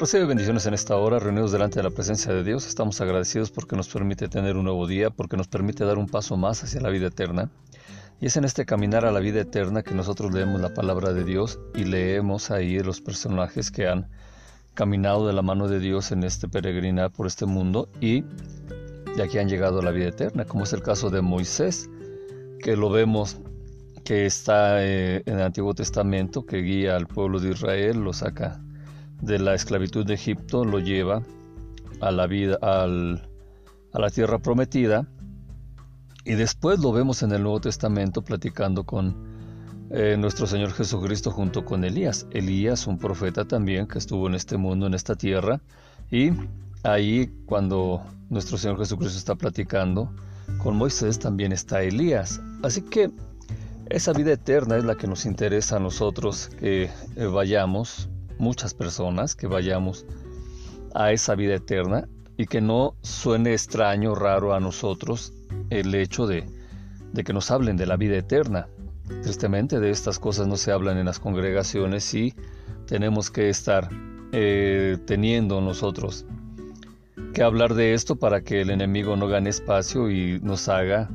Recibe bendiciones en esta hora, reunidos delante de la presencia de Dios. Estamos agradecidos porque nos permite tener un nuevo día, porque nos permite dar un paso más hacia la vida eterna. Y es en este caminar a la vida eterna que nosotros leemos la palabra de Dios y leemos ahí los personajes que han caminado de la mano de Dios en este peregrinar por este mundo y de aquí han llegado a la vida eterna, como es el caso de Moisés, que lo vemos que está eh, en el Antiguo Testamento, que guía al pueblo de Israel, lo saca de la esclavitud de Egipto, lo lleva a la vida, a la tierra prometida, y después lo vemos en el Nuevo Testamento platicando con eh, nuestro Señor Jesucristo junto con Elías. Elías, un profeta también que estuvo en este mundo, en esta tierra, y ahí cuando nuestro Señor Jesucristo está platicando con Moisés también está Elías. Así que esa vida eterna es la que nos interesa a nosotros que eh, vayamos muchas personas que vayamos a esa vida eterna y que no suene extraño, raro a nosotros el hecho de, que nos hablen de la vida eterna. Tristemente de estas cosas no se hablan en las congregaciones y tenemos que estar eh, teniendo nosotros que hablar de esto para que el enemigo no gane espacio y nos haga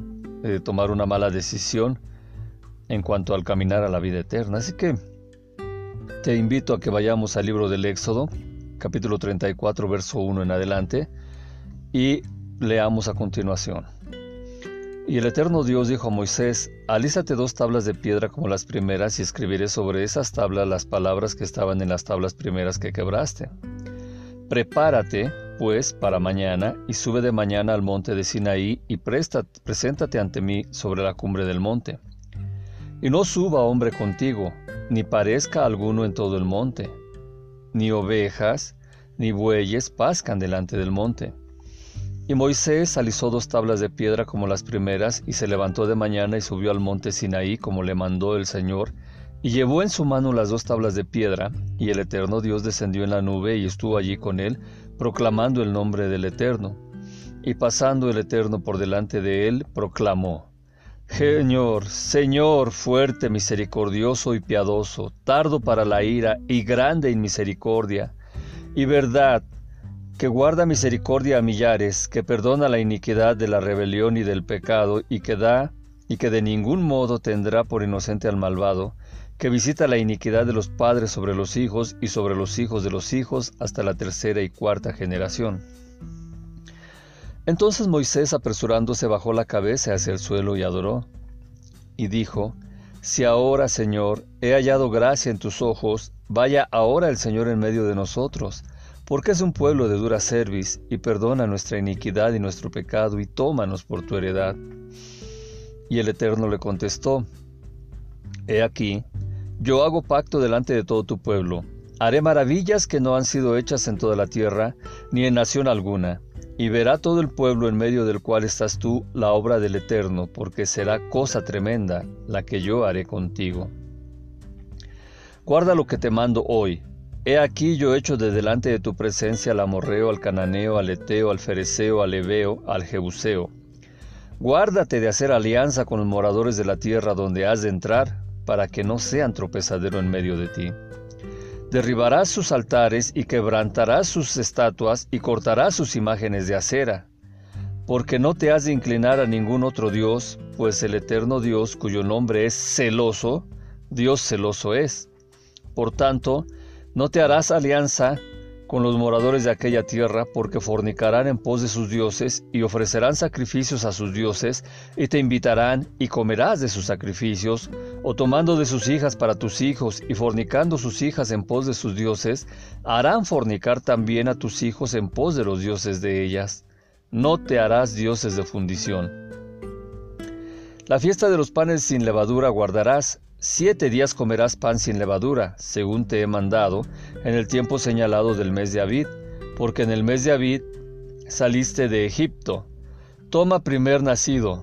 eh, tomar una mala decisión en cuanto al caminar a la vida eterna. Así que te invito a que vayamos al libro del Éxodo, capítulo 34, verso 1 en adelante, y leamos a continuación. Y el eterno Dios dijo a Moisés, alízate dos tablas de piedra como las primeras y escribiré sobre esas tablas las palabras que estaban en las tablas primeras que quebraste. Prepárate, pues, para mañana y sube de mañana al monte de Sinaí y preséntate ante mí sobre la cumbre del monte. Y no suba hombre contigo, ni parezca alguno en todo el monte, ni ovejas, ni bueyes pascan delante del monte. Y Moisés alisó dos tablas de piedra como las primeras, y se levantó de mañana y subió al monte Sinaí como le mandó el Señor, y llevó en su mano las dos tablas de piedra, y el eterno Dios descendió en la nube y estuvo allí con él, proclamando el nombre del Eterno. Y pasando el Eterno por delante de él, proclamó, Señor, Señor fuerte, misericordioso y piadoso, tardo para la ira y grande en misericordia, y verdad, que guarda misericordia a millares, que perdona la iniquidad de la rebelión y del pecado, y que da, y que de ningún modo tendrá por inocente al malvado, que visita la iniquidad de los padres sobre los hijos y sobre los hijos de los hijos hasta la tercera y cuarta generación. Entonces Moisés apresurándose bajó la cabeza hacia el suelo y adoró, y dijo, Si ahora, Señor, he hallado gracia en tus ojos, vaya ahora el Señor en medio de nosotros, porque es un pueblo de dura cerviz, y perdona nuestra iniquidad y nuestro pecado, y tómanos por tu heredad. Y el Eterno le contestó, He aquí, yo hago pacto delante de todo tu pueblo, haré maravillas que no han sido hechas en toda la tierra, ni en nación alguna y verá todo el pueblo en medio del cual estás tú la obra del Eterno, porque será cosa tremenda la que yo haré contigo. Guarda lo que te mando hoy. He aquí yo hecho de delante de tu presencia al amorreo, al cananeo, al eteo, al fereceo, al ebeo, al jebuseo. Guárdate de hacer alianza con los moradores de la tierra donde has de entrar, para que no sean tropezadero en medio de ti. Derribarás sus altares y quebrantarás sus estatuas y cortarás sus imágenes de acera, porque no te has de inclinar a ningún otro Dios, pues el eterno Dios, cuyo nombre es celoso, Dios celoso es. Por tanto, no te harás alianza con los moradores de aquella tierra, porque fornicarán en pos de sus dioses y ofrecerán sacrificios a sus dioses, y te invitarán y comerás de sus sacrificios, o tomando de sus hijas para tus hijos y fornicando sus hijas en pos de sus dioses, harán fornicar también a tus hijos en pos de los dioses de ellas. No te harás dioses de fundición. La fiesta de los panes sin levadura guardarás, Siete días comerás pan sin levadura, según te he mandado, en el tiempo señalado del mes de Abid, porque en el mes de Abid saliste de Egipto. Toma primer nacido,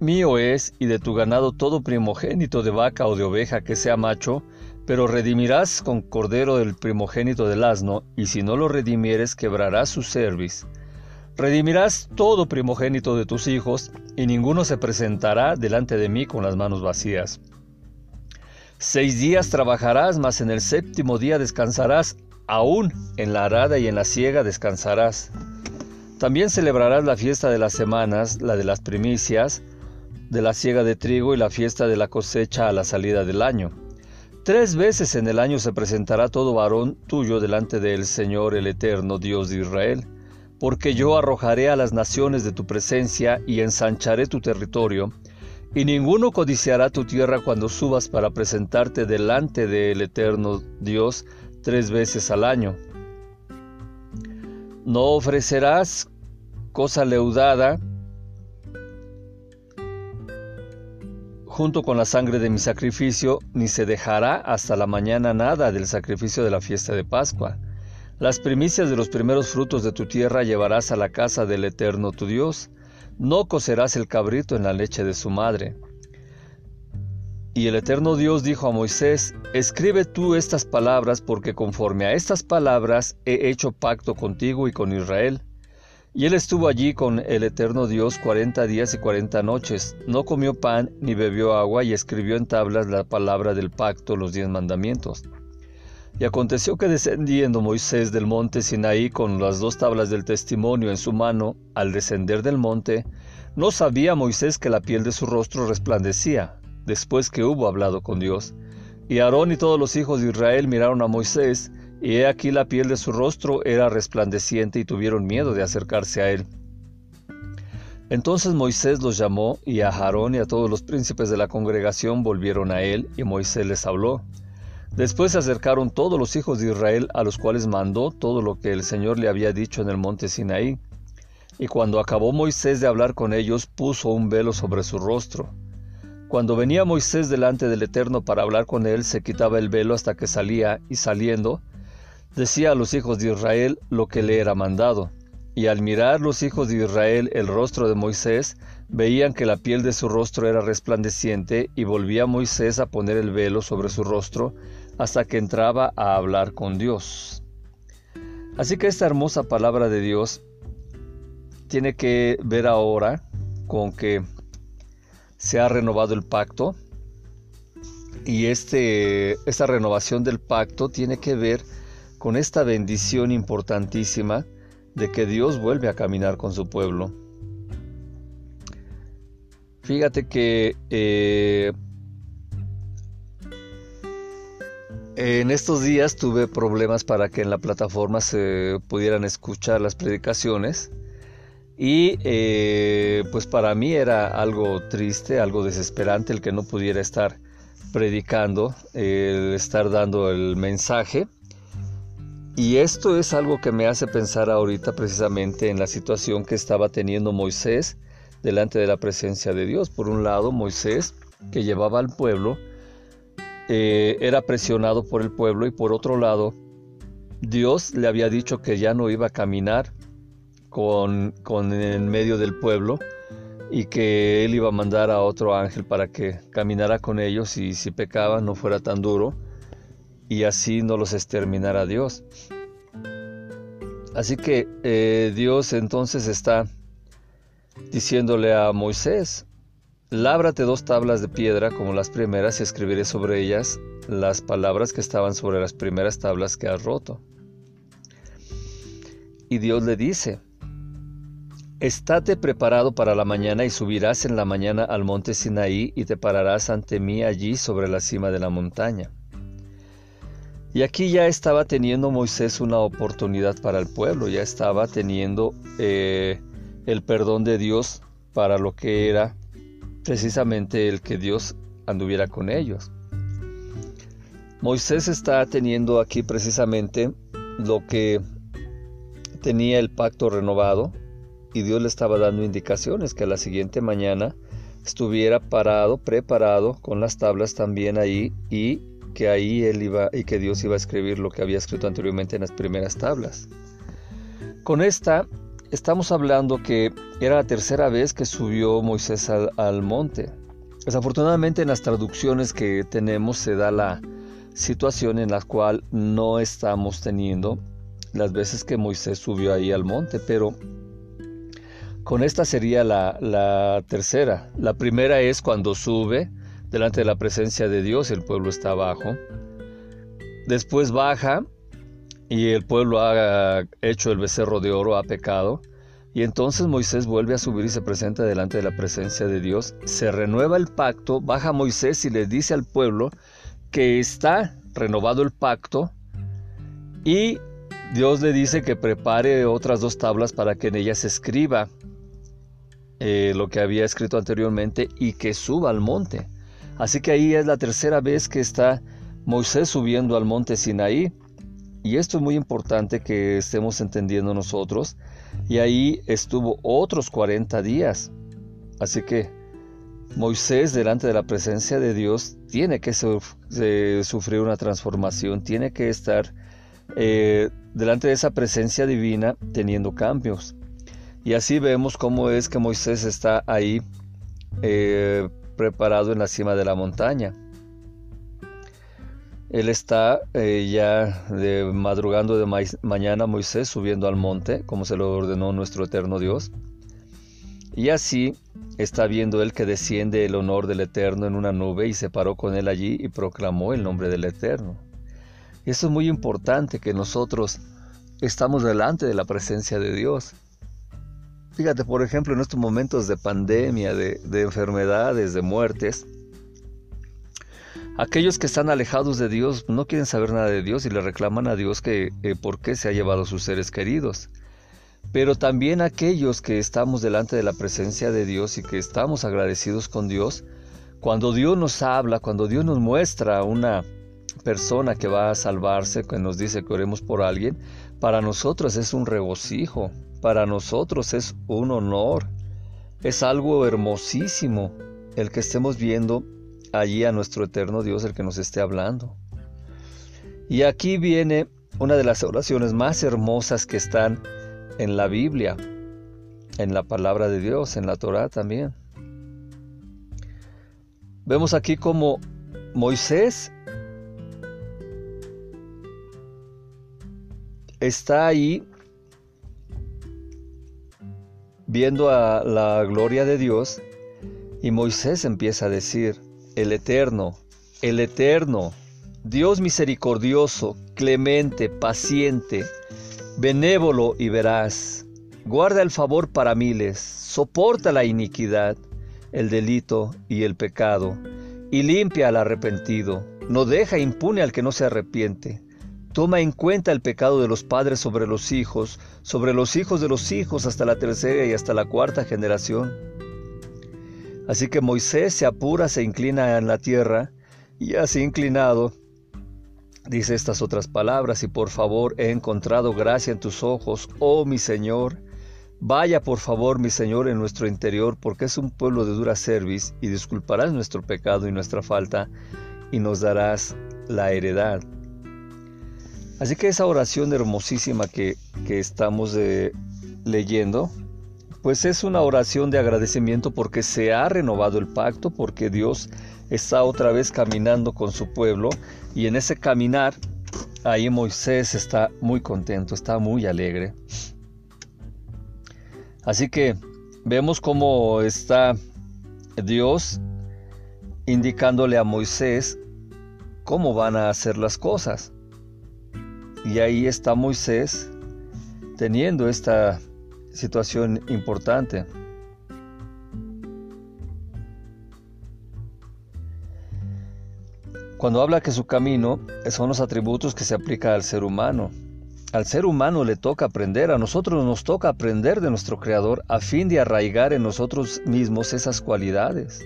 mío es, y de tu ganado todo primogénito de vaca o de oveja que sea macho, pero redimirás con cordero el primogénito del asno, y si no lo redimieres quebrarás su cerviz. Redimirás todo primogénito de tus hijos, y ninguno se presentará delante de mí con las manos vacías. Seis días trabajarás, mas en el séptimo día descansarás, aún en la arada y en la siega descansarás. También celebrarás la fiesta de las semanas, la de las primicias, de la siega de trigo y la fiesta de la cosecha a la salida del año. Tres veces en el año se presentará todo varón tuyo delante del Señor el Eterno Dios de Israel, porque yo arrojaré a las naciones de tu presencia y ensancharé tu territorio, y ninguno codiciará tu tierra cuando subas para presentarte delante del Eterno Dios tres veces al año. No ofrecerás cosa leudada junto con la sangre de mi sacrificio, ni se dejará hasta la mañana nada del sacrificio de la fiesta de Pascua. Las primicias de los primeros frutos de tu tierra llevarás a la casa del Eterno tu Dios. No cocerás el cabrito en la leche de su madre. Y el Eterno Dios dijo a Moisés, Escribe tú estas palabras, porque conforme a estas palabras he hecho pacto contigo y con Israel. Y él estuvo allí con el eterno Dios cuarenta días y cuarenta noches, no comió pan ni bebió agua y escribió en tablas la palabra del pacto, los diez mandamientos. Y aconteció que descendiendo Moisés del monte Sinaí con las dos tablas del testimonio en su mano, al descender del monte, no sabía Moisés que la piel de su rostro resplandecía, después que hubo hablado con Dios. Y Aarón y todos los hijos de Israel miraron a Moisés, y he aquí la piel de su rostro era resplandeciente y tuvieron miedo de acercarse a él. Entonces Moisés los llamó y a Aarón y a todos los príncipes de la congregación volvieron a él y Moisés les habló. Después se acercaron todos los hijos de Israel a los cuales mandó todo lo que el Señor le había dicho en el monte Sinaí. Y cuando acabó Moisés de hablar con ellos, puso un velo sobre su rostro. Cuando venía Moisés delante del Eterno para hablar con él, se quitaba el velo hasta que salía, y saliendo, decía a los hijos de Israel lo que le era mandado. Y al mirar los hijos de Israel el rostro de Moisés, veían que la piel de su rostro era resplandeciente, y volvía Moisés a poner el velo sobre su rostro hasta que entraba a hablar con Dios. Así que esta hermosa palabra de Dios tiene que ver ahora con que se ha renovado el pacto y este, esta renovación del pacto tiene que ver con esta bendición importantísima de que Dios vuelve a caminar con su pueblo. Fíjate que eh, en estos días tuve problemas para que en la plataforma se pudieran escuchar las predicaciones y eh, pues para mí era algo triste, algo desesperante el que no pudiera estar predicando, el estar dando el mensaje. Y esto es algo que me hace pensar ahorita precisamente en la situación que estaba teniendo Moisés delante de la presencia de Dios. Por un lado, Moisés, que llevaba al pueblo, eh, era presionado por el pueblo y por otro lado, Dios le había dicho que ya no iba a caminar con, con en medio del pueblo y que él iba a mandar a otro ángel para que caminara con ellos y si pecaban no fuera tan duro y así no los exterminará Dios. Así que eh, Dios entonces está diciéndole a Moisés, lábrate dos tablas de piedra como las primeras y escribiré sobre ellas las palabras que estaban sobre las primeras tablas que has roto. Y Dios le dice, Estate preparado para la mañana y subirás en la mañana al monte Sinaí y te pararás ante mí allí sobre la cima de la montaña. Y aquí ya estaba teniendo Moisés una oportunidad para el pueblo, ya estaba teniendo eh, el perdón de Dios para lo que era precisamente el que Dios anduviera con ellos. Moisés está teniendo aquí precisamente lo que tenía el pacto renovado y Dios le estaba dando indicaciones que a la siguiente mañana estuviera parado, preparado, con las tablas también ahí y que ahí él iba y que Dios iba a escribir lo que había escrito anteriormente en las primeras tablas. Con esta estamos hablando que era la tercera vez que subió Moisés al, monte. Desafortunadamente en las traducciones que tenemos se da la situación en la cual no estamos teniendo las veces que Moisés subió ahí al monte, pero con esta sería la, la tercera. La primera es cuando sube, delante de la presencia de Dios, el pueblo está abajo. Después baja y el pueblo ha hecho el becerro de oro, ha pecado. Y entonces Moisés vuelve a subir y se presenta delante de la presencia de Dios. Se renueva el pacto, baja Moisés y le dice al pueblo que está renovado el pacto y Dios le dice que prepare otras dos tablas para que en ellas escriba eh, lo que había escrito anteriormente y que suba al monte. Así que ahí es la tercera vez que está Moisés subiendo al monte Sinaí. Y esto es muy importante que estemos entendiendo nosotros. Y ahí estuvo otros 40 días. Así que Moisés delante de la presencia de Dios tiene que sufrir una transformación, tiene que estar eh, delante de esa presencia divina teniendo cambios. Y así vemos cómo es que Moisés está ahí eh, preparado en la cima de la montaña. Él está eh, ya de, madrugando de mañana Moisés subiendo al monte, como se lo ordenó nuestro eterno Dios. Y así está viendo él que desciende el honor del Eterno en una nube y se paró con él allí y proclamó el nombre del Eterno. Eso es muy importante que nosotros estamos delante de la presencia de Dios. Fíjate, por ejemplo, en estos momentos de pandemia, de, enfermedades, de muertes, aquellos que están alejados de Dios no quieren saber nada de Dios y le reclaman a Dios que eh, por qué se ha llevado a sus seres queridos. Pero también aquellos que estamos delante de la presencia de Dios y que estamos agradecidos con Dios, cuando Dios nos habla, cuando Dios nos muestra una persona que va a salvarse, que nos dice que oremos por alguien, para nosotros es un regocijo, para nosotros es un honor, es algo hermosísimo el que estemos viendo allí a nuestro eterno Dios, el que nos esté hablando. Y aquí viene una de las oraciones más hermosas que están en la Biblia, en la palabra de Dios, en la Torah también. Vemos aquí como Moisés está ahí viendo a la gloria de Dios y Moisés empieza a decir, el eterno, el eterno, Dios misericordioso, clemente, paciente, benévolo y veraz, guarda el favor para miles, soporta la iniquidad, el delito y el pecado, y limpia al arrepentido, no deja impune al que no se arrepiente Toma en cuenta el pecado de los padres sobre los hijos, sobre los hijos de los hijos hasta la tercera y hasta la cuarta generación. Así que Moisés se apura, se inclina en la tierra, y así inclinado, dice estas otras palabras, y por favor he encontrado gracia en tus ojos, oh mi Señor. Vaya por favor, mi Señor, en nuestro interior, porque es un pueblo de dura cerviz, y disculparás nuestro pecado y nuestra falta, y nos darás la heredad. Así que esa oración hermosísima que, estamos eh, leyendo, pues es una oración de agradecimiento porque se ha renovado el pacto, porque Dios está otra vez caminando con su pueblo y en ese caminar ahí Moisés está muy contento, está muy alegre. Así que vemos cómo está Dios indicándole a Moisés cómo van a hacer las cosas. Y ahí está Moisés teniendo esta situación importante. Cuando habla que su camino son los atributos que se aplica al ser humano. Al ser humano le toca aprender, a nosotros nos toca aprender de nuestro Creador a fin de arraigar en nosotros mismos esas cualidades.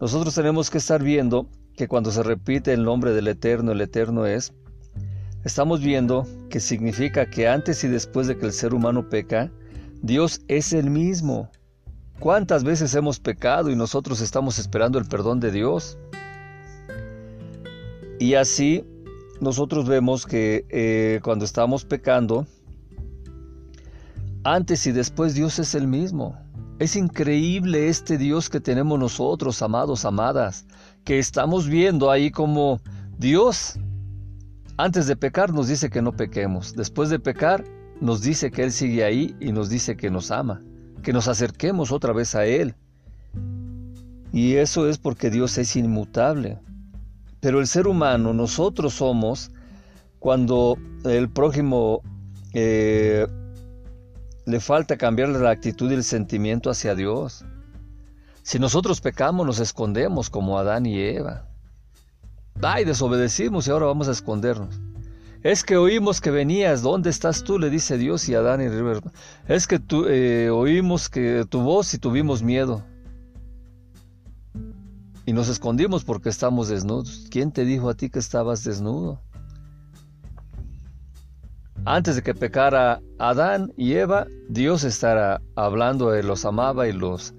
Nosotros tenemos que estar viendo que cuando se repite el nombre del Eterno, el Eterno es, estamos viendo que significa que antes y después de que el ser humano peca, Dios es el mismo. ¿Cuántas veces hemos pecado y nosotros estamos esperando el perdón de Dios? Y así nosotros vemos que eh, cuando estamos pecando, antes y después Dios es el mismo. Es increíble este Dios que tenemos nosotros, amados, amadas, que estamos viendo ahí como Dios antes de pecar nos dice que no pequemos. Después de pecar nos dice que Él sigue ahí y nos dice que nos ama, que nos acerquemos otra vez a Él. Y eso es porque Dios es inmutable. Pero el ser humano, nosotros somos, cuando el prójimo eh, le falta cambiar la actitud y el sentimiento hacia Dios. Si nosotros pecamos, nos escondemos como Adán y Eva. Ay, desobedecimos y ahora vamos a escondernos. Es que oímos que venías, ¿dónde estás tú? Le dice Dios y Adán y River. Es que tú, eh, oímos que tu voz y tuvimos miedo. Y nos escondimos porque estamos desnudos. ¿Quién te dijo a ti que estabas desnudo? Antes de que pecara Adán y Eva, Dios estaba hablando, Él los amaba y los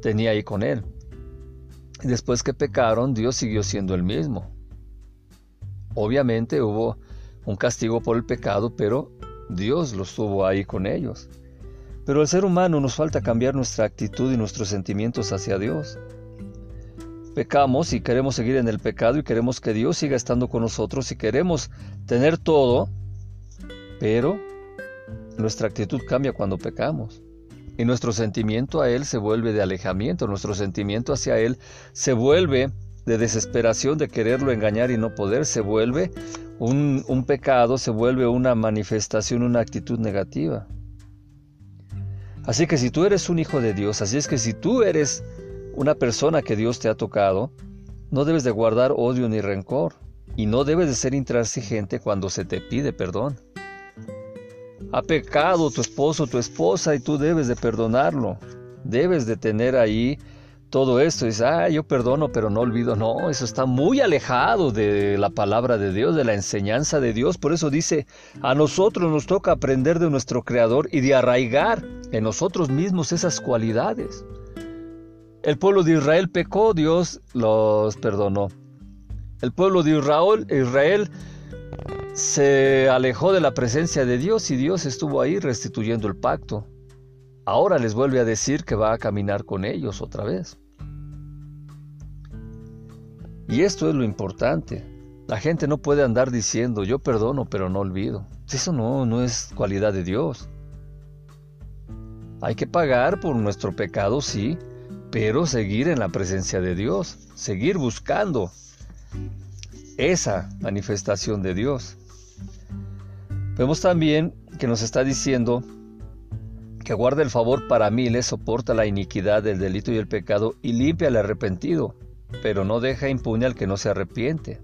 tenía ahí con Él. Después que pecaron, Dios siguió siendo el mismo. Obviamente hubo un castigo por el pecado, pero Dios los tuvo ahí con ellos. Pero al ser humano nos falta cambiar nuestra actitud y nuestros sentimientos hacia Dios. Pecamos y queremos seguir en el pecado y queremos que Dios siga estando con nosotros y queremos tener todo, pero nuestra actitud cambia cuando pecamos. Y nuestro sentimiento a Él se vuelve de alejamiento, nuestro sentimiento hacia Él se vuelve de desesperación de quererlo engañar y no poder, se vuelve un, pecado se vuelve una manifestación, una actitud negativa. Así que si tú eres un hijo de Dios, así es que si tú eres una persona que Dios te ha tocado, no debes de guardar odio ni rencor y no debes de ser intransigente cuando se te pide perdón. Ha pecado tu esposo, tu esposa y tú debes de perdonarlo. Debes de tener ahí todo esto. Dice, ah, yo perdono, pero no olvido. No, eso está muy alejado de la palabra de Dios, de la enseñanza de Dios. Por eso dice, a nosotros nos toca aprender de nuestro Creador y de arraigar en nosotros mismos esas cualidades. El pueblo de Israel pecó, Dios los perdonó. El pueblo de Israel, Israel se alejó de la presencia de Dios y Dios estuvo ahí restituyendo el pacto. Ahora les vuelve a decir que va a caminar con ellos otra vez. Y esto es lo importante. La gente no puede andar diciendo yo perdono pero no olvido. Eso no, no es cualidad de Dios. Hay que pagar por nuestro pecado, sí, pero seguir en la presencia de Dios, seguir buscando esa manifestación de Dios. Vemos también que nos está diciendo que guarda el favor para miles, soporta la iniquidad, el delito y el pecado y limpia al arrepentido, pero no deja impune al que no se arrepiente.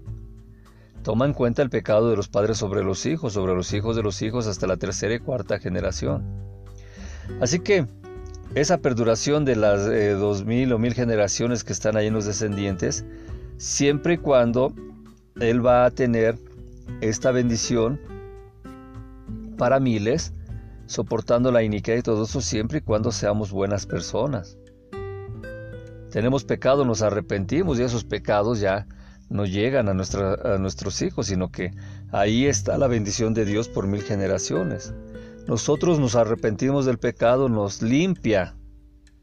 Toma en cuenta el pecado de los padres sobre los hijos, sobre los hijos de los hijos hasta la tercera y cuarta generación. Así que esa perduración de las eh, dos mil o mil generaciones que están ahí en los descendientes, siempre y cuando Él va a tener esta bendición para miles, soportando la iniquidad y todo eso siempre y cuando seamos buenas personas. Tenemos pecado, nos arrepentimos y esos pecados ya no llegan a, a nuestros hijos, sino que ahí está la bendición de Dios por mil generaciones. Nosotros nos arrepentimos del pecado, nos limpia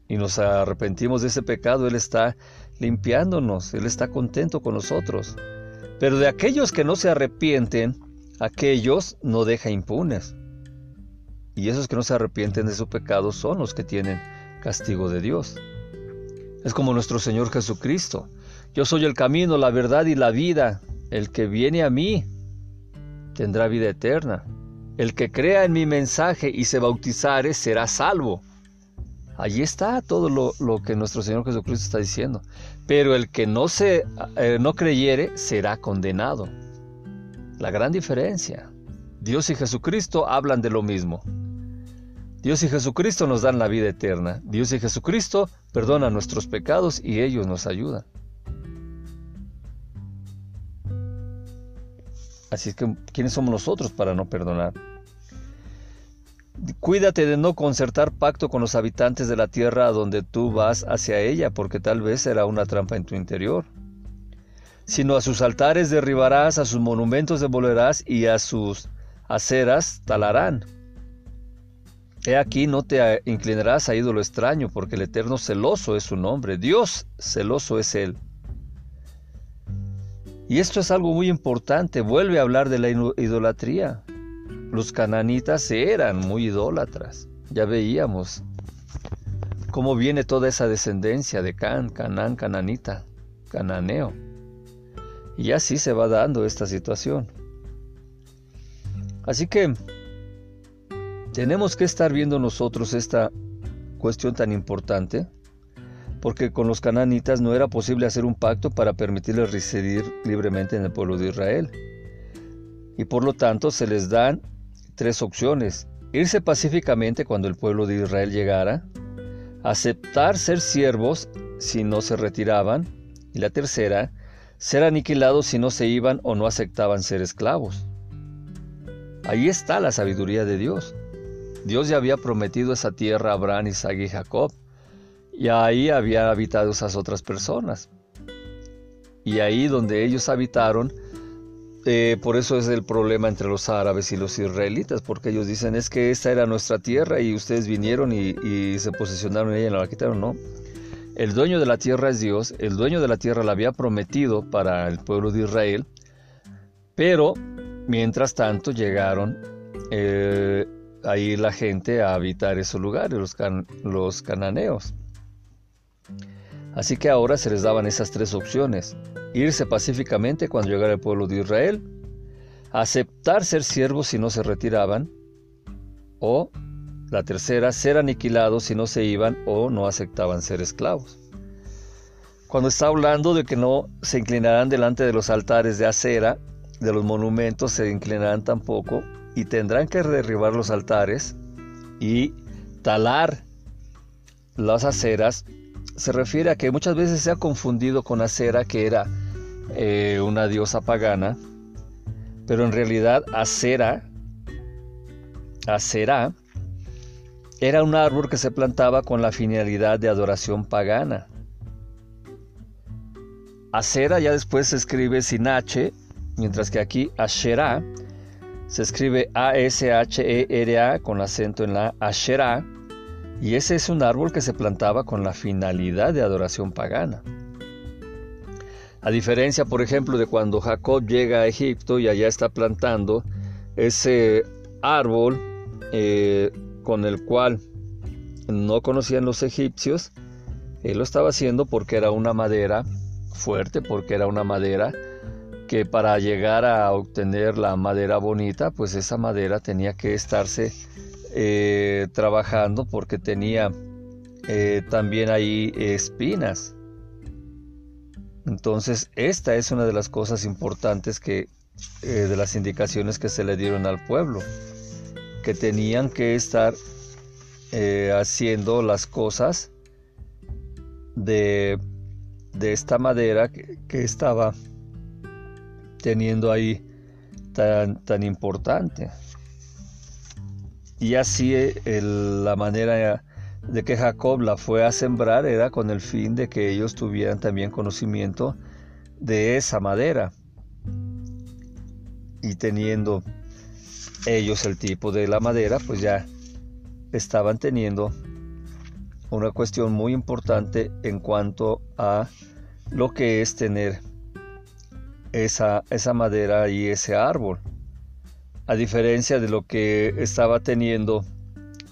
y nos arrepentimos de ese pecado, Él está limpiándonos, Él está contento con nosotros. Pero de aquellos que no se arrepienten, aquellos no deja impunes. Y esos que no se arrepienten de su pecado son los que tienen castigo de Dios. Es como nuestro Señor Jesucristo. Yo soy el camino, la verdad y la vida. El que viene a mí tendrá vida eterna. El que crea en mi mensaje y se bautizare será salvo. Allí está todo lo, que nuestro Señor Jesucristo está diciendo. Pero el que no se eh, no creyere será condenado. La gran diferencia. Dios y Jesucristo hablan de lo mismo. Dios y Jesucristo nos dan la vida eterna. Dios y Jesucristo perdonan nuestros pecados y ellos nos ayudan. Así es que, ¿quiénes somos nosotros para no perdonar? Cuídate de no concertar pacto con los habitantes de la tierra donde tú vas hacia ella, porque tal vez será una trampa en tu interior. Sino a sus altares derribarás, a sus monumentos devolverás y a sus aceras talarán. He aquí no te inclinarás a ídolo extraño, porque el Eterno celoso es su nombre, Dios celoso es Él. Y esto es algo muy importante, vuelve a hablar de la idolatría. Los cananitas eran muy idólatras, ya veíamos cómo viene toda esa descendencia de Can, Canán, Cananita, Cananeo. Y así se va dando esta situación. Así que tenemos que estar viendo nosotros esta cuestión tan importante, porque con los cananitas no era posible hacer un pacto para permitirles residir libremente en el pueblo de Israel. Y por lo tanto se les dan tres opciones. Irse pacíficamente cuando el pueblo de Israel llegara, aceptar ser siervos si no se retiraban, y la tercera, ser aniquilados si no se iban o no aceptaban ser esclavos. Ahí está la sabiduría de Dios. Dios ya había prometido esa tierra a Abraham, Isaac y Jacob, y ahí había habitado esas otras personas. Y ahí donde ellos habitaron, eh, por eso es el problema entre los árabes y los israelitas, porque ellos dicen es que esta era nuestra tierra y ustedes vinieron y, se posicionaron en ella y la quitaron. No, el dueño de la tierra es Dios, el dueño de la tierra la había prometido para el pueblo de Israel, pero mientras tanto llegaron eh, ahí la gente a habitar esos lugares, los, los cananeos. Así que ahora se les daban esas tres opciones. Irse pacíficamente cuando llegara el pueblo de Israel, aceptar ser siervos si no se retiraban, o la tercera, ser aniquilados si no se iban o no aceptaban ser esclavos. Cuando está hablando de que no se inclinarán delante de los altares de acera, de los monumentos se inclinarán tampoco, y tendrán que derribar los altares y talar las aceras, se refiere a que muchas veces se ha confundido con acera, que era eh, una diosa pagana, pero en realidad acera, acera, era un árbol que se plantaba con la finalidad de adoración pagana. Acera ya después se escribe sin H, mientras que aquí Asherah se escribe A-S-H-E-R-A con acento en la Asherah, y ese es un árbol que se plantaba con la finalidad de adoración pagana. A diferencia, por ejemplo, de cuando Jacob llega a Egipto y allá está plantando ese árbol eh, con el cual no conocían los egipcios, él lo estaba haciendo porque era una madera fuerte, porque era una madera que para llegar a obtener la madera bonita, pues esa madera tenía que estarse eh, trabajando porque tenía eh, también ahí espinas. Entonces, esta es una de las cosas importantes que, eh, de las indicaciones que se le dieron al pueblo que tenían que estar haciendo las cosas de, de esta madera que, estaba teniendo ahí tan, tan importante. Y así eh, la manera de que Jacob la fue a sembrar era con el fin de que ellos tuvieran también conocimiento de esa madera. Y teniendo ellos el tipo de la madera, pues ya estaban teniendo una cuestión muy importante en cuanto a lo que es tener esa, esa madera y ese árbol. A diferencia de lo que estaba teniendo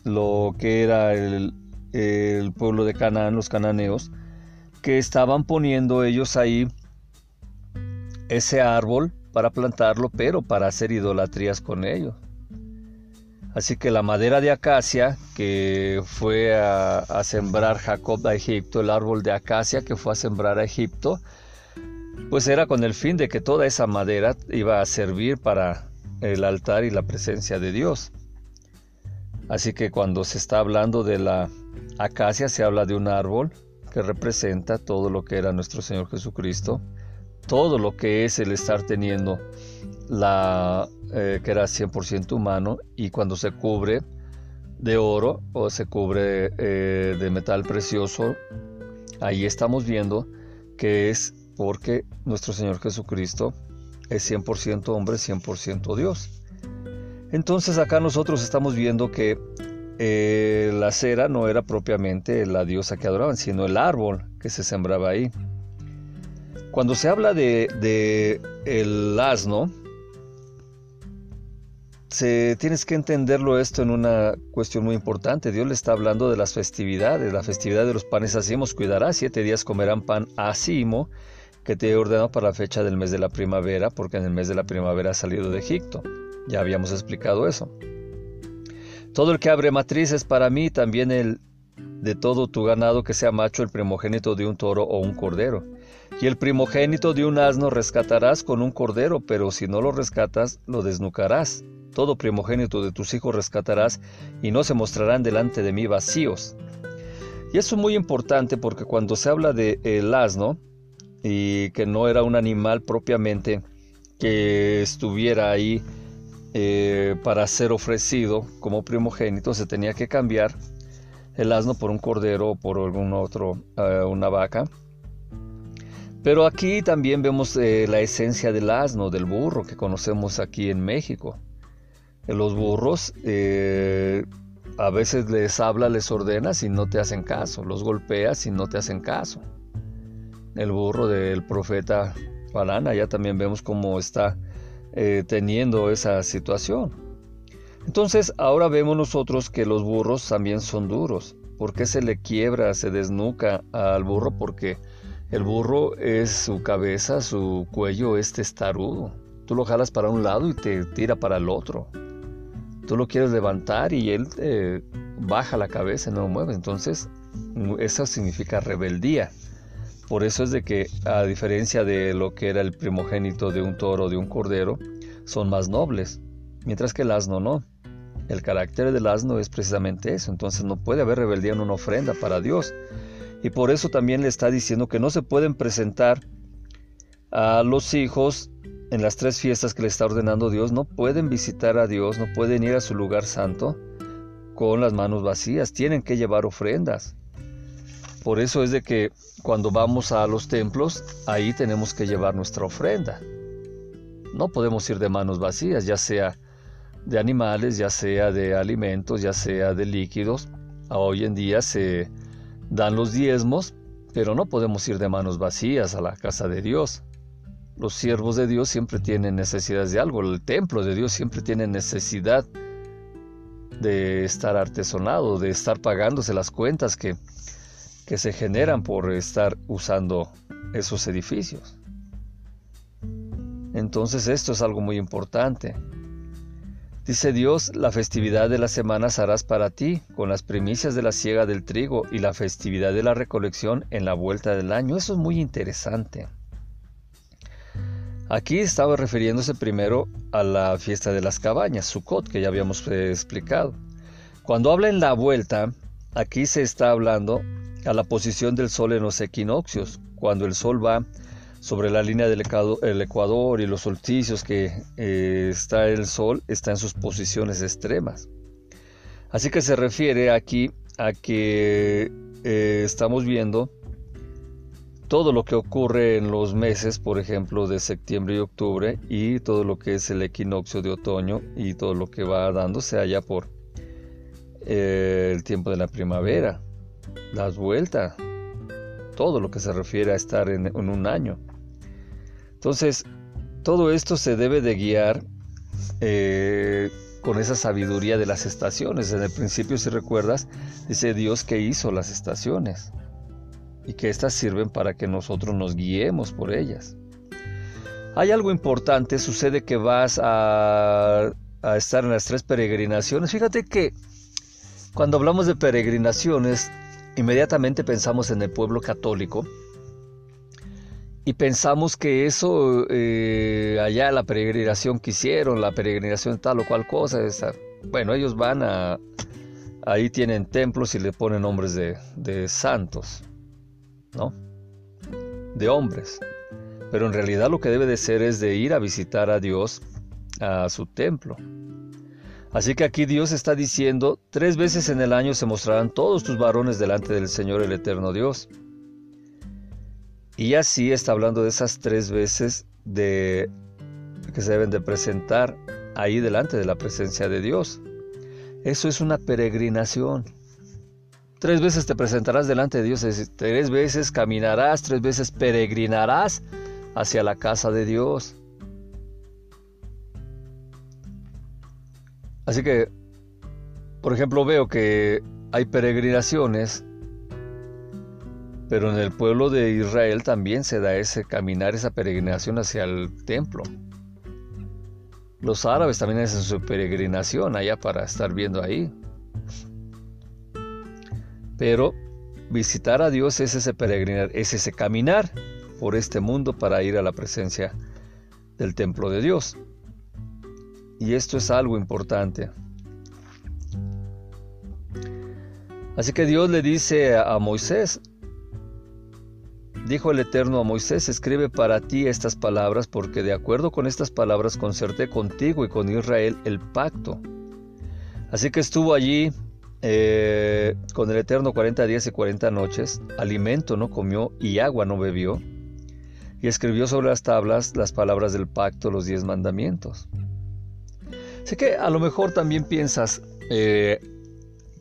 lo que era el, pueblo de Canaán, los cananeos, que estaban poniendo ellos ahí ese árbol para plantarlo, pero para hacer idolatrías con ellos. Así que la madera de acacia que fue a, sembrar Jacob a Egipto, el árbol de acacia que fue a sembrar a Egipto, pues era con el fin de que toda esa madera iba a servir para el altar y la presencia de Dios. Así que cuando se está hablando de la acacia se habla de un árbol que representa todo lo que era nuestro Señor Jesucristo, todo lo que es el estar teniendo la eh, que era 100% humano y cuando se cubre de oro o se cubre eh, de metal precioso, ahí estamos viendo que es porque nuestro Señor Jesucristo es 100% hombre, 100% Dios. Entonces acá nosotros estamos viendo que eh, la cera no era propiamente la diosa que adoraban, sino el árbol que se sembraba ahí. Cuando se habla de, el asno, tienes que entenderlo esto en una cuestión muy importante. Dios le está hablando de las festividades. La festividad de los panes hacemos cuidará. Siete días comerán pan asimo que te he ordenado para la fecha del mes de la primavera, porque en el mes de la primavera ha salido de Egipto. Ya habíamos explicado eso. Todo el que abre matriz es para mí, también el de todo tu ganado que sea macho, el primogénito de un toro o un cordero. Y el primogénito de un asno rescatarás con un cordero, pero si no lo rescatas, lo desnucarás. Todo primogénito de tus hijos rescatarás, y no se mostrarán delante de mí vacíos. Y eso es muy importante porque cuando se habla de el asno, y que no era un animal propiamente que estuviera ahí eh, para ser ofrecido como primogénito, se tenía que cambiar el asno por un cordero o por algún otro, eh, una vaca. Pero aquí también vemos eh, la esencia del asno, del burro que conocemos aquí en México. Los burros a veces les habla, les ordena si no te hacen caso, los golpea si no te hacen caso. El burro del profeta Balán, ya también vemos cómo está eh, teniendo esa situación. Entonces ahora vemos nosotros que los burros también son duros. ¿Por qué se le quiebra, se desnuca al burro? Porque el burro es su cabeza, su cuello es testarudo. Tú lo jalas para un lado y te tira para el otro. Tú lo quieres levantar y él te baja la cabeza y no lo mueve. Entonces, eso significa rebeldía. Por eso es de que, a diferencia de lo que era el primogénito de un toro o de un cordero, son más nobles, mientras que el asno no. El carácter del asno es precisamente eso, entonces no puede haber rebeldía en una ofrenda para Dios. Y por eso también le está diciendo que no se pueden presentar a los hijos en las tres fiestas que le está ordenando Dios, no pueden visitar a Dios, no pueden ir a su lugar santo con las manos vacías, tienen que llevar ofrendas. Por eso es de que cuando vamos a los templos, ahí tenemos que llevar nuestra ofrenda. No podemos ir de manos vacías, ya sea de animales, ya sea de alimentos, ya sea de líquidos. Hoy en día se dan los diezmos, pero no podemos ir de manos vacías a la casa de Dios. Los siervos de Dios siempre tienen necesidades de algo. El templo de Dios siempre tiene necesidad de estar artesonado, de estar pagándose las cuentas que, que se generan por estar usando esos edificios. Entonces esto es algo muy importante. Dice Dios, la festividad de las semanas harás para ti, con las primicias de la siega del trigo y la festividad de la recolección en la vuelta del año. Eso es muy interesante. Aquí estaba refiriéndose primero a la fiesta de las cabañas, Sukkot, que ya habíamos eh, explicado. Cuando habla en la vuelta, aquí se está hablando a la posición del sol en los equinoccios, cuando el sol va sobre la línea del ecuador y los solsticios que eh, está el sol está en sus posiciones extremas. Así que se refiere aquí a que eh, estamos viendo todo lo que ocurre en los meses, por ejemplo, de septiembre y octubre, y todo lo que es el equinoccio de otoño y todo lo que va dándose allá por eh, el tiempo de la primavera, las vueltas, todo lo que se refiere a estar en, un año. Entonces, todo esto se debe de guiar eh, con esa sabiduría de las estaciones. En el principio, si recuerdas, dice Dios que hizo las estaciones y que éstas sirven para que nosotros nos guiemos por ellas. Hay algo importante, sucede que vas a, estar en las tres peregrinaciones. Fíjate que cuando hablamos de peregrinaciones, inmediatamente pensamos en el pueblo católico y pensamos que eso, eh, allá la peregrinación que hicieron, la peregrinación tal o cual cosa, bueno, ellos van a, ahí tienen templos y le ponen nombres de, de santos. ¿no? De hombres. Pero en realidad lo que debe de ser es de ir a visitar a Dios a su templo. Así que aquí Dios está diciendo, tres veces en el año se mostrarán todos tus varones delante del Señor el eterno Dios. Y así está hablando de esas tres veces de que se deben de presentar ahí delante de la presencia de Dios. Eso es una peregrinación. Tres veces te presentarás delante de Dios, tres veces caminarás, tres veces peregrinarás hacia la casa de Dios. Así que, por ejemplo, veo que hay peregrinaciones, pero en el pueblo de Israel también se da ese caminar, esa peregrinación hacia el templo. Los árabes también hacen su peregrinación allá para estar viendo ahí. Pero visitar a Dios es ese peregrinar, es ese caminar por este mundo para ir a la presencia del templo de Dios. Y esto es algo importante. Así que Dios le dice a Moisés, Dijo el Eterno a Moisés, escribe para ti estas palabras, porque de acuerdo con estas palabras concerté contigo y con Israel el pacto. Así que estuvo allí eh, con el Eterno 40 días y 40 noches, alimento no comió y agua no bebió, y escribió sobre las tablas las palabras del pacto, los diez mandamientos. Así que a lo mejor también piensas eh,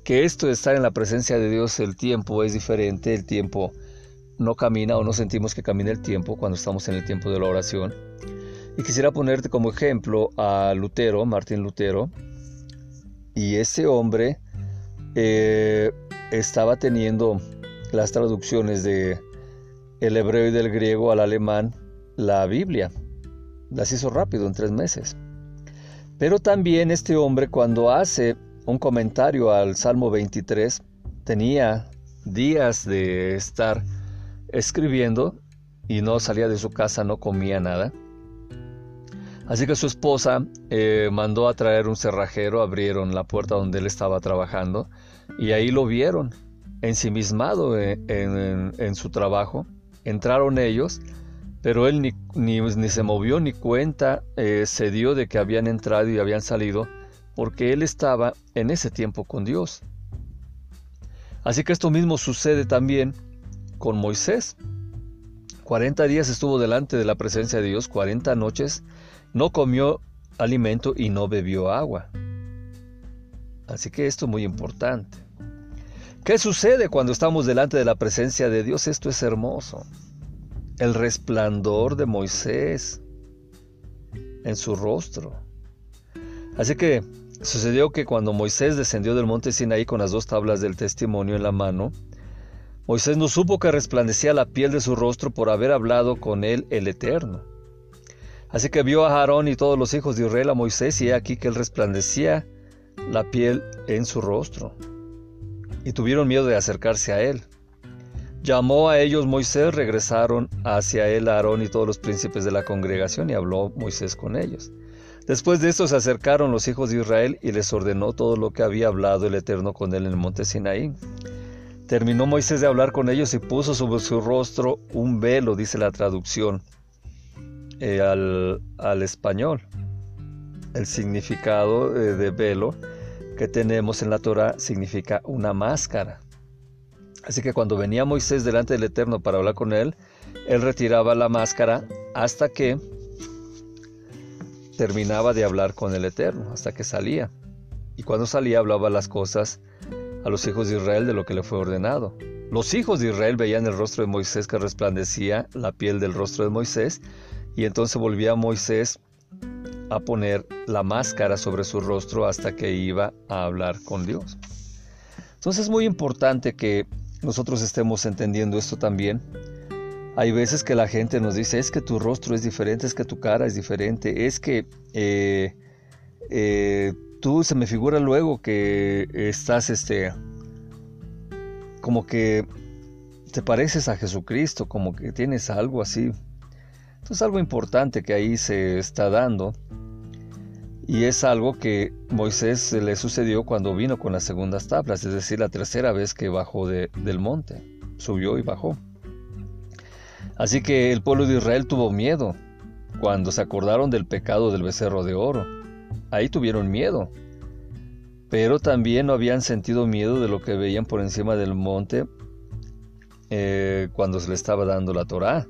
que esto de estar en la presencia de Dios, el tiempo es diferente, el tiempo no camina o no sentimos que camina el tiempo cuando estamos en el tiempo de la oración. Y quisiera ponerte como ejemplo a Lutero, Martín Lutero, y ese hombre eh, estaba teniendo las traducciones de el hebreo y del griego al alemán, la Biblia. Las hizo rápido en tres meses. Pero también este hombre cuando hace un comentario al Salmo 23, tenía días de estar escribiendo y no salía de su casa, no comía nada. Así que su esposa eh, mandó a traer un cerrajero, abrieron la puerta donde él estaba trabajando y ahí lo vieron ensimismado eh, en, en, su trabajo. Entraron ellos, pero él ni, ni, se movió ni cuenta eh, se dio de que habían entrado y habían salido, porque él estaba en ese tiempo con Dios. Así que esto mismo sucede también con Moisés. 40 días estuvo delante de la presencia de Dios, 40 noches, no comió alimento y no bebió agua. Así que esto es muy importante. ¿Qué sucede cuando estamos delante de la presencia de Dios? Esto es hermoso. El resplandor de Moisés en su rostro. Así que sucedió que cuando Moisés descendió del monte Sinaí con las dos tablas del testimonio en la mano, Moisés no supo que resplandecía la piel de su rostro por haber hablado con él el Eterno. Así que vio a Aarón y todos los hijos de Israel a Moisés y he aquí que él resplandecía la piel en su rostro. Y tuvieron miedo de acercarse a él. Llamó a ellos Moisés, regresaron hacia él Aarón y todos los príncipes de la congregación y habló Moisés con ellos. Después de esto se acercaron los hijos de Israel y les ordenó todo lo que había hablado el Eterno con él en el monte Sinaí. Terminó Moisés de hablar con ellos y puso sobre su rostro un velo, dice la traducción eh, al, español. El significado eh, de velo que tenemos en la Torah significa una máscara. Así que cuando venía Moisés delante del Eterno para hablar con él, él retiraba la máscara hasta que terminaba de hablar con el Eterno, hasta que salía. Y cuando salía hablaba las cosas a los hijos de Israel de lo que le fue ordenado. Los hijos de Israel veían el rostro de Moisés que resplandecía la piel del rostro de Moisés, y entonces volvía Moisés a poner la máscara sobre su rostro hasta que iba a hablar con Dios. Entonces es muy importante que nosotros estemos entendiendo esto también. Hay veces que la gente nos dice, es que tu rostro es diferente, es que tu cara es diferente, es que eh, eh, tú se me figura luego que estás este como que te pareces a Jesucristo, como que tienes algo así. Entonces algo importante que ahí se está dando y es algo que Moisés le sucedió cuando vino con las segundas tablas, es decir, la tercera vez que bajó del monte, subió y bajó. Así que el pueblo de Israel tuvo miedo cuando se acordaron del pecado del becerro de oro ahí tuvieron miedo. Pero también no habían sentido miedo de lo que veían por encima del monte eh, cuando se le estaba dando la Torá.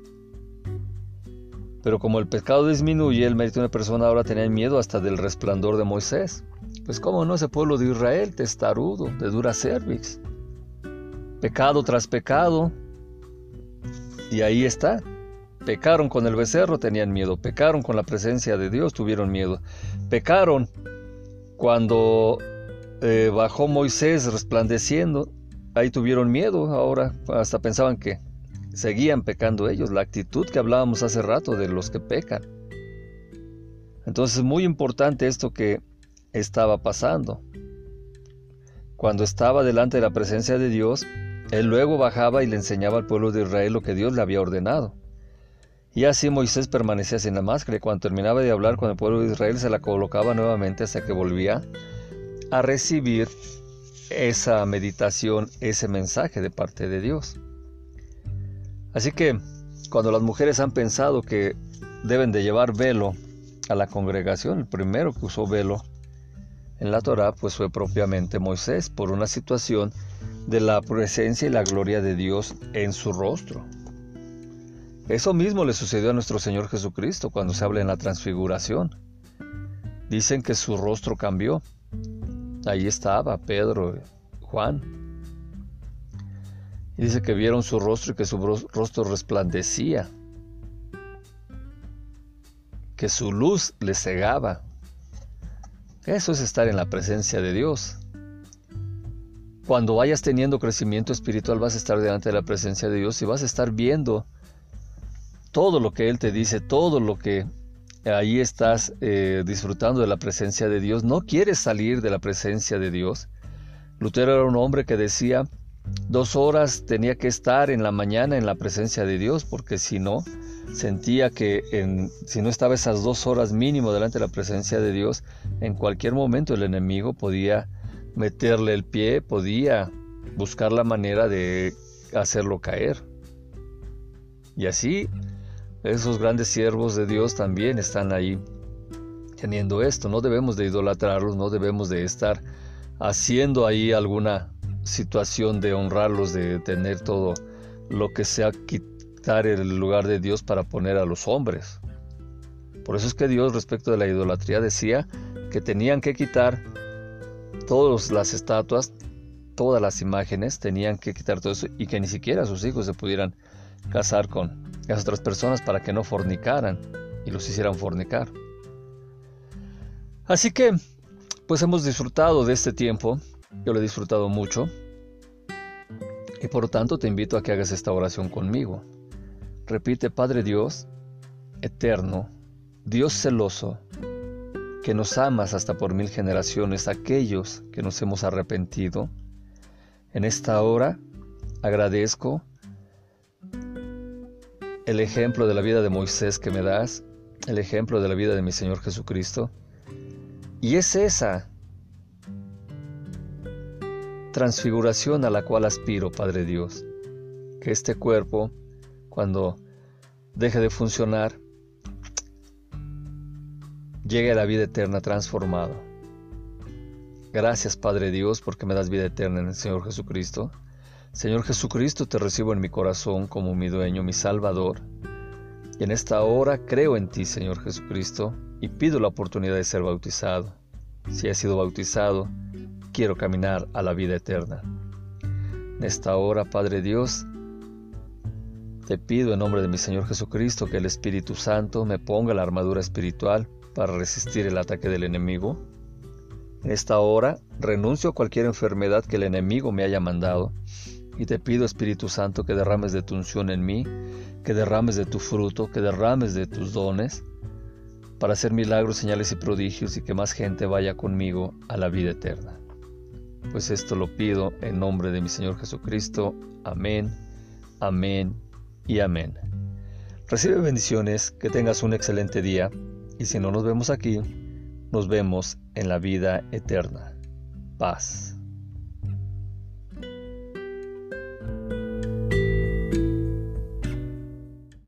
Pero como el pecado disminuye, el mérito de una persona ahora tenía miedo hasta del resplandor de Moisés. Pues cómo no, ese pueblo de Israel, testarudo, de dura cervix. Pecado tras pecado. Y ahí está. Pecaron con el becerro, tenían miedo. Pecaron con la presencia de Dios, tuvieron miedo. Pecaron cuando eh, bajó Moisés resplandeciendo. Ahí tuvieron miedo. Ahora hasta pensaban que seguían pecando ellos. La actitud que hablábamos hace rato de los que pecan. Entonces es muy importante esto que estaba pasando. Cuando estaba delante de la presencia de Dios, él luego bajaba y le enseñaba al pueblo de Israel lo que Dios le había ordenado. Y así Moisés permanecía sin la máscara y cuando terminaba de hablar con el pueblo de Israel se la colocaba nuevamente hasta que volvía a recibir esa meditación, ese mensaje de parte de Dios. Así que cuando las mujeres han pensado que deben de llevar velo a la congregación, el primero que usó velo en la Torá pues fue propiamente Moisés por una situación de la presencia y la gloria de Dios en su rostro. Eso mismo le sucedió a nuestro Señor Jesucristo cuando se habla en la transfiguración. Dicen que su rostro cambió. Ahí estaba Pedro, Juan. Y dice que vieron su rostro y que su rostro resplandecía. Que su luz le cegaba. Eso es estar en la presencia de Dios. Cuando vayas teniendo crecimiento espiritual vas a estar delante de la presencia de Dios y vas a estar viendo todo lo que Él te dice, todo lo que ahí estás eh, disfrutando de la presencia de Dios, no quieres salir de la presencia de Dios. Lutero era un hombre que decía, dos horas tenía que estar en la mañana en la presencia de Dios, porque si no, sentía que en, si no estaba esas dos horas mínimo delante de la presencia de Dios, en cualquier momento el enemigo podía meterle el pie, podía buscar la manera de hacerlo caer. Y así esos grandes siervos de Dios también están ahí teniendo esto. No debemos de idolatrarlos, no debemos de estar haciendo ahí alguna situación de honrarlos, de tener todo lo que sea quitar el lugar de Dios para poner a los hombres. Por eso es que Dios respecto de la idolatría decía que tenían que quitar todas las estatuas, todas las imágenes, tenían que quitar todo eso y que ni siquiera sus hijos se pudieran casar con las otras personas para que no fornicaran y los hicieran fornicar. Así que, pues hemos disfrutado de este tiempo, yo lo he disfrutado mucho, y por tanto te invito a que hagas esta oración conmigo. Repite, Padre Dios, eterno, Dios celoso, que nos amas hasta por mil generaciones, aquellos que nos hemos arrepentido, en esta hora agradezco el ejemplo de la vida de Moisés que me das, el ejemplo de la vida de mi Señor Jesucristo. Y es esa transfiguración a la cual aspiro, Padre Dios, que este cuerpo, cuando deje de funcionar, llegue a la vida eterna transformado. Gracias, Padre Dios, porque me das vida eterna en el Señor Jesucristo. Señor Jesucristo, te recibo en mi corazón como mi dueño, mi Salvador. Y en esta hora creo en ti, Señor Jesucristo, y pido la oportunidad de ser bautizado. Si he sido bautizado, quiero caminar a la vida eterna. En esta hora, Padre Dios, te pido en nombre de mi Señor Jesucristo que el Espíritu Santo me ponga la armadura espiritual para resistir el ataque del enemigo. En esta hora renuncio a cualquier enfermedad que el enemigo me haya mandado y te pido, Espíritu Santo, que derrames de tu unción en mí, que derrames de tu fruto, que derrames de tus dones, para hacer milagros, señales y prodigios y que más gente vaya conmigo a la vida eterna. Pues esto lo pido en nombre de mi Señor Jesucristo. Amén, amén y amén. Recibe bendiciones, que tengas un excelente día y si no nos vemos aquí, nos vemos en la vida eterna. Paz.